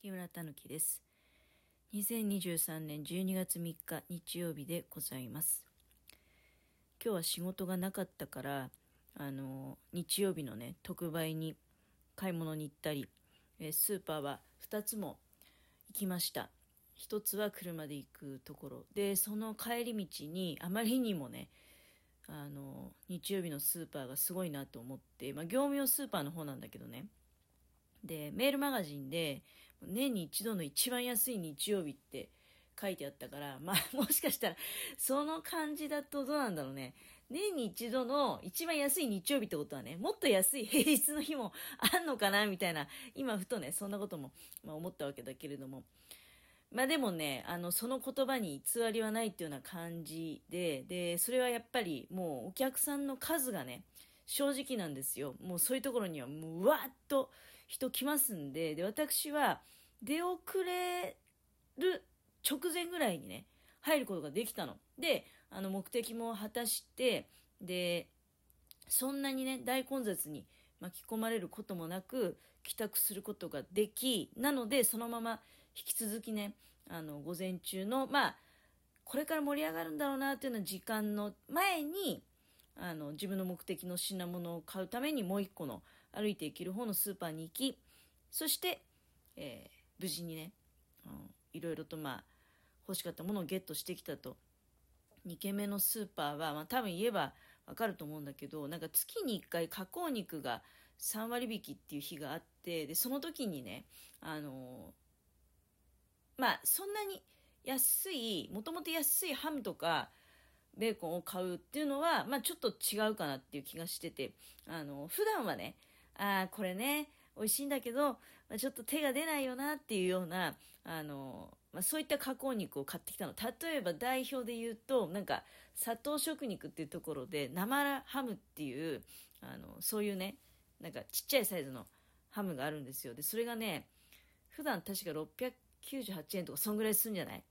木村たぬきです。2023年12月3日日曜日でございます。今日は仕事がなかったから、あの、日曜日のね、特売に買い物に行ったり、えスーパーは2つも行きました。1つは車で行くところ。で、その帰り道にあまりにもね、あの、日曜日のスーパーがすごいなと思って、まあ、業務用スーパーの方なんだけどね。で、メールマガジンで、年に一度の一番安い日曜日って書いてあったから、まあ、もしかしたら、その感じだとどうなんだろうね。年に一度の一番安い日曜日ってことはね、もっと安い平日の日もあんのかなみたいな、今ふとね、そんなことも、まあ、思ったわけだけれども。まあでもね、あの、その言葉に偽りはないっていうような感じで、で、それはやっぱりもうお客さんの数がね、正直なんですよ。もうそういうところにはもううわっと人来ますんで、で、私は出遅れる直前ぐらいにね、入ることができたの。で、あの、目的も果たして、で、そんなにね、大混雑に巻き込まれることもなく、帰宅することができ、なので、そのまま引き続きね、あの、午前中の、まあ、これから盛り上がるんだろうなっていうような時間の前に、あの、自分の目的の品物を買うためにもう一個の歩いていける方のスーパーに行き、そして、えー、無事にね、うん、いろいろとまあ、欲しかったものをゲットしてきたと。2軒目のスーパーは、まあ多分言えばわかると思うんだけど、なんか月に1回加工肉が3割引きっていう日があって、で、その時にね、あのー、まあそんなに安い、もともと安いハムとか、ベーコンを買うっていうのは、まあちょっと違うかなっていう気がしてて、あの、普段はね、ああ、これね、美味しいんだけど、ま、ちょっと手が出ないよなっていうような、あの、まあ、そういった加工肉を買ってきたの。例えば代表で言うと、なんか、砂糖食肉っていうところで、生ハムっていう、あの、そういうね、なんかちっちゃいサイズのハムがあるんですよ。で、それがね、普段確か698円とか、そんぐらいするんじゃない？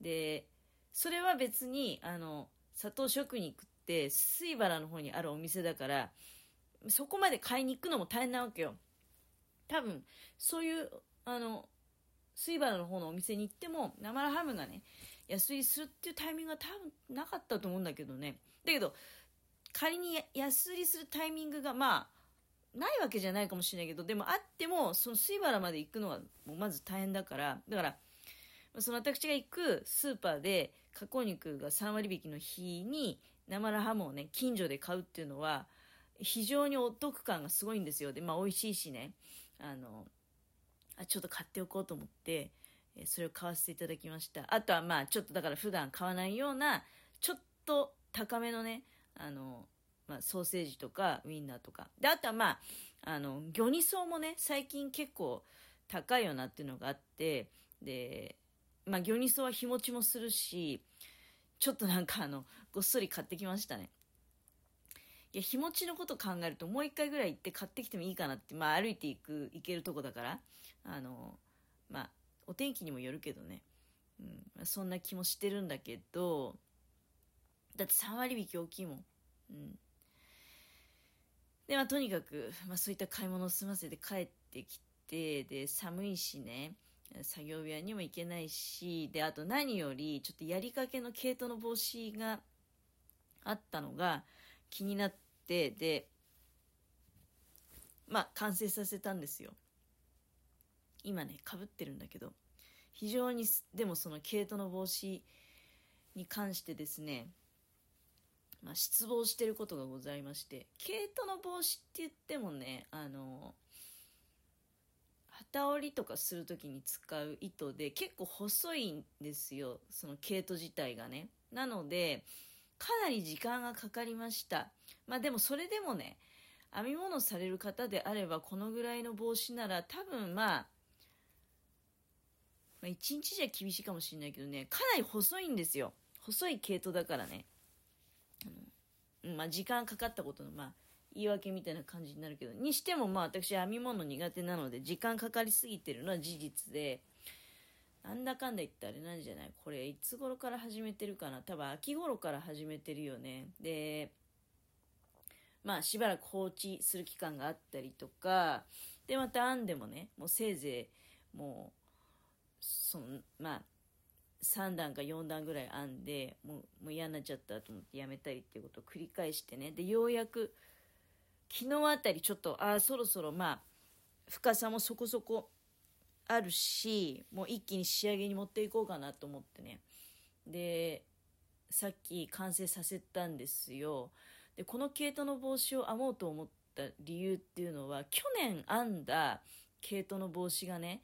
で、それは別に、あの、砂糖食肉って、水原の方にあるお店だから、そこまで買いに行くのも大変なわけよ。多分、そういう、あの、水原の方のお店に行っても、生ハムがね、安売りするっていうタイミングが多分なかったと思うんだけどね。だけど、仮に安売りするタイミングが、まあ、ないわけじゃないかもしれないけど、でもあっても、その水原まで行くのは、もうまず大変だから、だから、その私が行くスーパーで加工肉が3割引きの日に生ハムをね、近所で買うっていうのは、非常にお得感がすごいんですよ。で、まあ美味しいしね。あの、あ、ちょっと買っておこうと思って、それを買わせていただきました。あとはまあちょっとだから普段買わないような、ちょっと高めのね、あの、まあ、ソーセージとかウインナーとか。で、あとはまあ、あの、魚ニソもね、最近結構高いよなっていうのがあって、で、まあ、魚ニソは日持ちもするし、ちょっとなんかあの、ごっそり買ってきましたね。いや、日持ちのこと考えるともう一回ぐらい行って買ってきてもいいかなって、まあ歩いていく、行けるとこだから、あの、まあ、お天気にもよるけどね、うん、そんな気もしてるんだけど、だって3割引き大きいもん。うん。で、まあとにかく、まあそういった買い物を済ませて帰ってきて、で、寒いしね、作業部屋にも行けないし、で、あと何より、ちょっとやりかけの毛糸の帽子があったのが気になって、で、まあ、完成させたんですよ。今ね、かぶってるんだけど、非常に、でもその毛糸の帽子に関してですね、まあ、失望してることがございまして、毛糸の帽子って言ってもね、あの、旗織りとかする時に使う糸で結構細いんですよ。その毛糸自体がね。なのでかなり時間がかかりましたまあでもそれでもね編み物される方であればこのぐらいの帽子なら多分まあまあ、1日じゃ厳しいかもしれないけどね、かなり細いんですよ。細い毛糸だからね。あの、まあ、時間かかったことの、まあ、言い訳みたいな感じになるけど、にしてもまあ私編み物苦手なので時間かかりすぎてるのは事実で、なんだかんだ言ってあれなんじゃない？これいつ頃から始めてるかな？多分秋頃から始めてるよね。で、まあしばらく放置する期間があったりとか、でまた編んでもね、もうせいぜいもうそのまあ3段か4段ぐらい編んでもうもう嫌になっちゃったと思ってやめたりっていうことを繰り返してね。でようやく昨日あたりちょっとああそろそろまあ深さもそこそこあるしもう一気に仕上げに持っていこうかなと思ってね。でさっき完成させたんですよ。でこの毛糸の帽子を編もうと思った理由っていうのは去年編んだ毛糸の帽子がね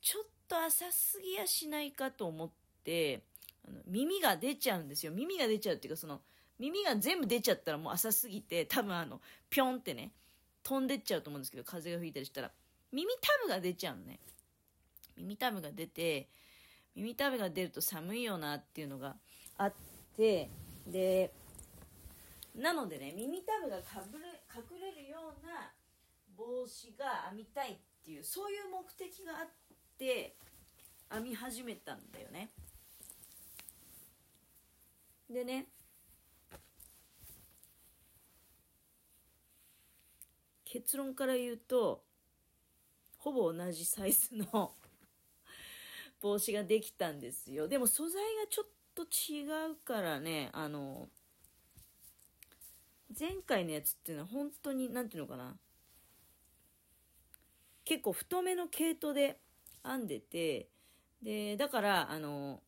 ちょっと浅すぎやしないかと思ってあの耳が出ちゃうんですよ。耳が出ちゃうっていうかその耳が全部出ちゃったらもう浅すぎて多分あのピョンってね飛んでっちゃうと思うんですけど風が吹いたりしたら。耳タブが出ちゃうのね。耳たぶが出て耳たぶが出ると寒いよなっていうのがあってでなのでね耳たぶがかぶれ隠れるような帽子が編みたいっていうそういう目的があって編み始めたんだよね。でね結論から言うとほぼ同じサイズの帽子ができたんですよ。でも素材がちょっと違うからね、あの、前回のやつっていうのは本当に、何ていうのかな。結構太めの毛糸で編んでて、で、だから、あの、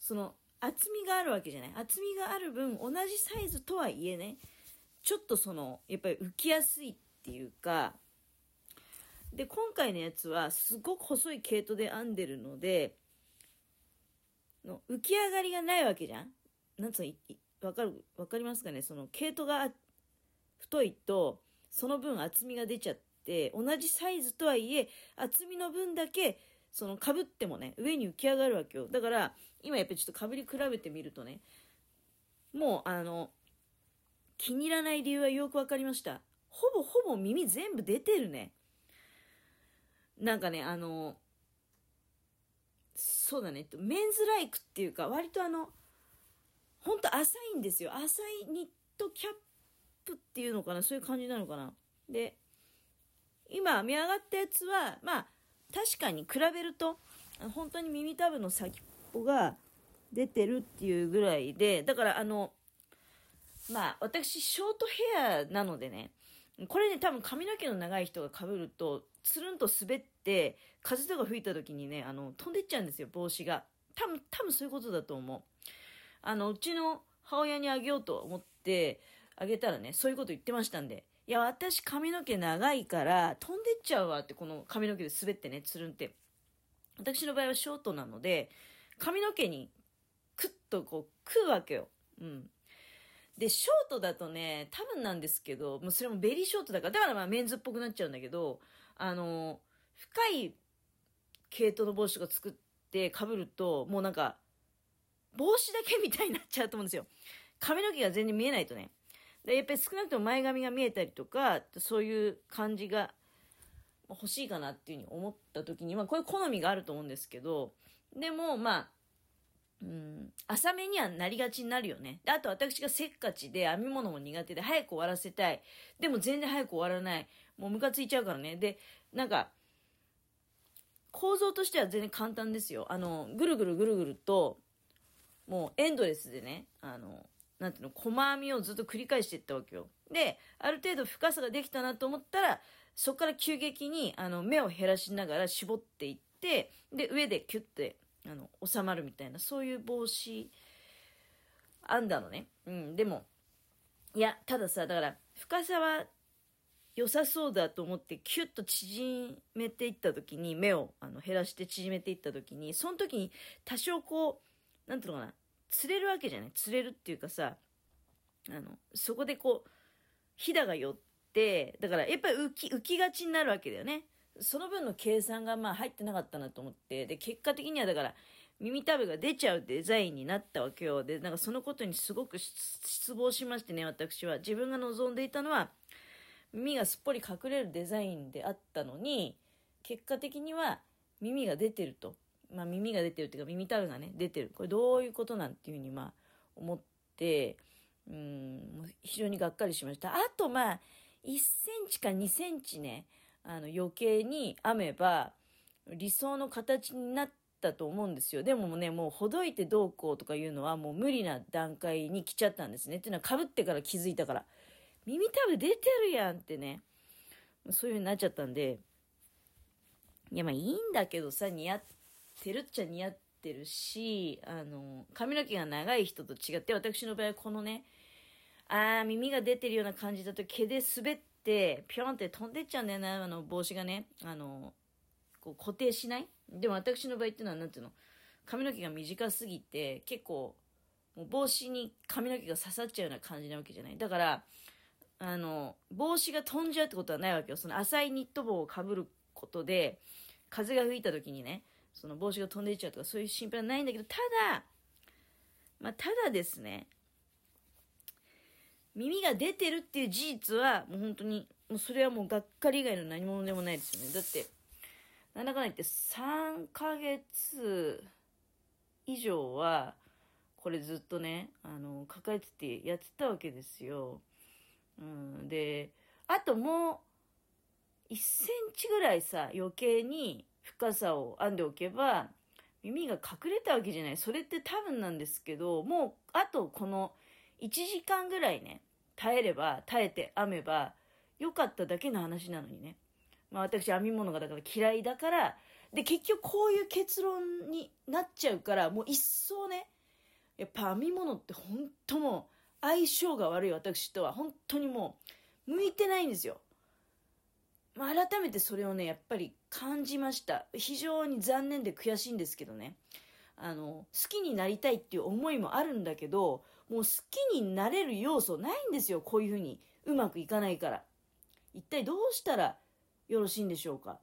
その、厚みがあるわけじゃない。厚みがある分、同じサイズとはいえね、ちょっとその、やっぱり浮きやすいっていうか、で、今回のやつはすごく細い毛糸で編んでるので、の浮き上がりがないわけじゃん？なんつうの、わかる、わかりますかね？その毛糸が太いと、その分厚みが出ちゃって、同じサイズとはいえ、厚みの分だけ、その被ってもね、上に浮き上がるわけよ。だから、今やっぱりちょっと被り比べてみるとね、もうあの、気に入らない理由はよくわかりました。ほぼほぼ耳全部出てるね。なんかね、あの、そうだね、メンズライクっていうか、割とあの、ほんと浅いんですよ。浅いニットキャップっていうのかな、そういう感じなのかな。で、今編み上がったやつは、まあ、確かに比べると、本当に耳たぶの先っぽが出てるっていうぐらいで、だからあの、まあ、私、ショートヘアなのでね、これね、多分髪の毛の長い人が被ると、つるんと滑って、風とか吹いた時にね、あの、飛んでっちゃうんですよ、帽子が。多分、多分そういうことだと思う。あの、うちの母親にあげようと思ってあげたらね、そういうこと言ってましたんで。いや、私髪の毛長いから飛んでっちゃうわって、この髪の毛で滑ってね、つるんって。私の場合はショートなので、髪の毛にクッとこう食うわけよ。うん。で、ショートだとね、多分なんですけど、もうそれもベリーショートだから、だからまあメンズっぽくなっちゃうんだけど、あの、深い毛糸の帽子とか作って被ると、もうなんか、帽子だけみたいになっちゃうと思うんですよ。髪の毛が全然見えないとね。で、やっぱり少なくとも前髪が見えたりとか、そういう感じが欲しいかなっていうふうに思った時に、まあこういう好みがあると思うんですけど、でもまあ、うん、浅めにはなりがちになるよね。であと私がせっかちで編み物も苦手で早く終わらせたい。でも全然早く終わらない。もうムカついちゃうからね。で、なんか、構造としては全然簡単ですよ。あの、ぐるぐるぐるぐると、もうエンドレスでね、あの、なんていうの、細編みをずっと繰り返していったわけよ。で、ある程度深さができたなと思ったら、そこから急激に、あの、目を減らしながら絞っていって、で、上でキュッて、あの、収まるみたいな、そういう帽子、編んだのね。うん、でも、いや、たださ、だから、深さは良さそうだと思ってキュッと縮めていった時に目をあの減らして縮めていった時にその時に多少こう何ていうのかな釣れるわけじゃない釣れるっていうかさあのそこでこうひだが寄ってだからやっぱり浮き浮きがちになるわけだよねその分の計算がまあ入ってなかったなと思ってで結果的にはだから耳たぶが出ちゃうデザインになったわけよ。でなんかそのことにすごく失望しましてね私は。自分が望んでいたのは耳がすっぽり隠れるデザインであったのに結果的には耳が出てると、まあ、耳が出てるっていうか耳たぶがね出てる。これどういうことなんていうふうにまあ思ってうん非常にがっかりしました。あとまあ1センチか2センチねあの余計に編めば理想の形になったと思うんですよ。でもね、もうほどいてどうこうとかいうのはもう無理な段階に来ちゃったんですね。っていうのは被ってから気づいたから。耳たぶ出てるやんってね。そういう風になっちゃったんで。いや、まあいいんだけどさ、似合ってるっちゃ似合ってるし、あの、髪の毛が長い人と違って、私の場合はこのね、あー、耳が出てるような感じだと毛で滑って、ぴょんって飛んでっちゃうんだよな、あの、帽子がね。あの、こう固定しない？でも私の場合っていうのは、なんていうの？髪の毛が短すぎて、結構、もう帽子に髪の毛が刺さっちゃうような感じなわけじゃない？だから、あの、帽子が飛んじゃうってことはないわけよ。その浅いニット帽をかぶることで、風が吹いた時にね、その帽子が飛んでいっちゃうとか、そういう心配はないんだけど、ただ、まあ、ただですね、耳が出てるっていう事実は、もう本当に、もうそれはもうがっかり以外の何者でもないですよね。だって、なんだかんだ言って3ヶ月以上は、これずっとね、あの、抱えててやってたわけですよ。うん、で、あともう、1センチぐらいさ、余計に深さを編んでおけば、耳が隠れたわけじゃない。それって多分なんですけど、もう、あとこの1時間ぐらいね、耐えれば、耐えて編めば、よかっただけの話なのにね。まあ私編み物がだから嫌いだから、で、結局こういう結論になっちゃうから、もう一層ね、やっぱ編み物って本当もう相性が悪い私とは本当にもう向いてないんですよ。まあ、改めてそれをね、やっぱり感じました。非常に残念で悔しいんですけどね。あの、好きになりたいっていう思いもあるんだけど、もう好きになれる要素ないんですよ。こういうふうにうまくいかないから。一体どうしたらよろしいんでしょうか？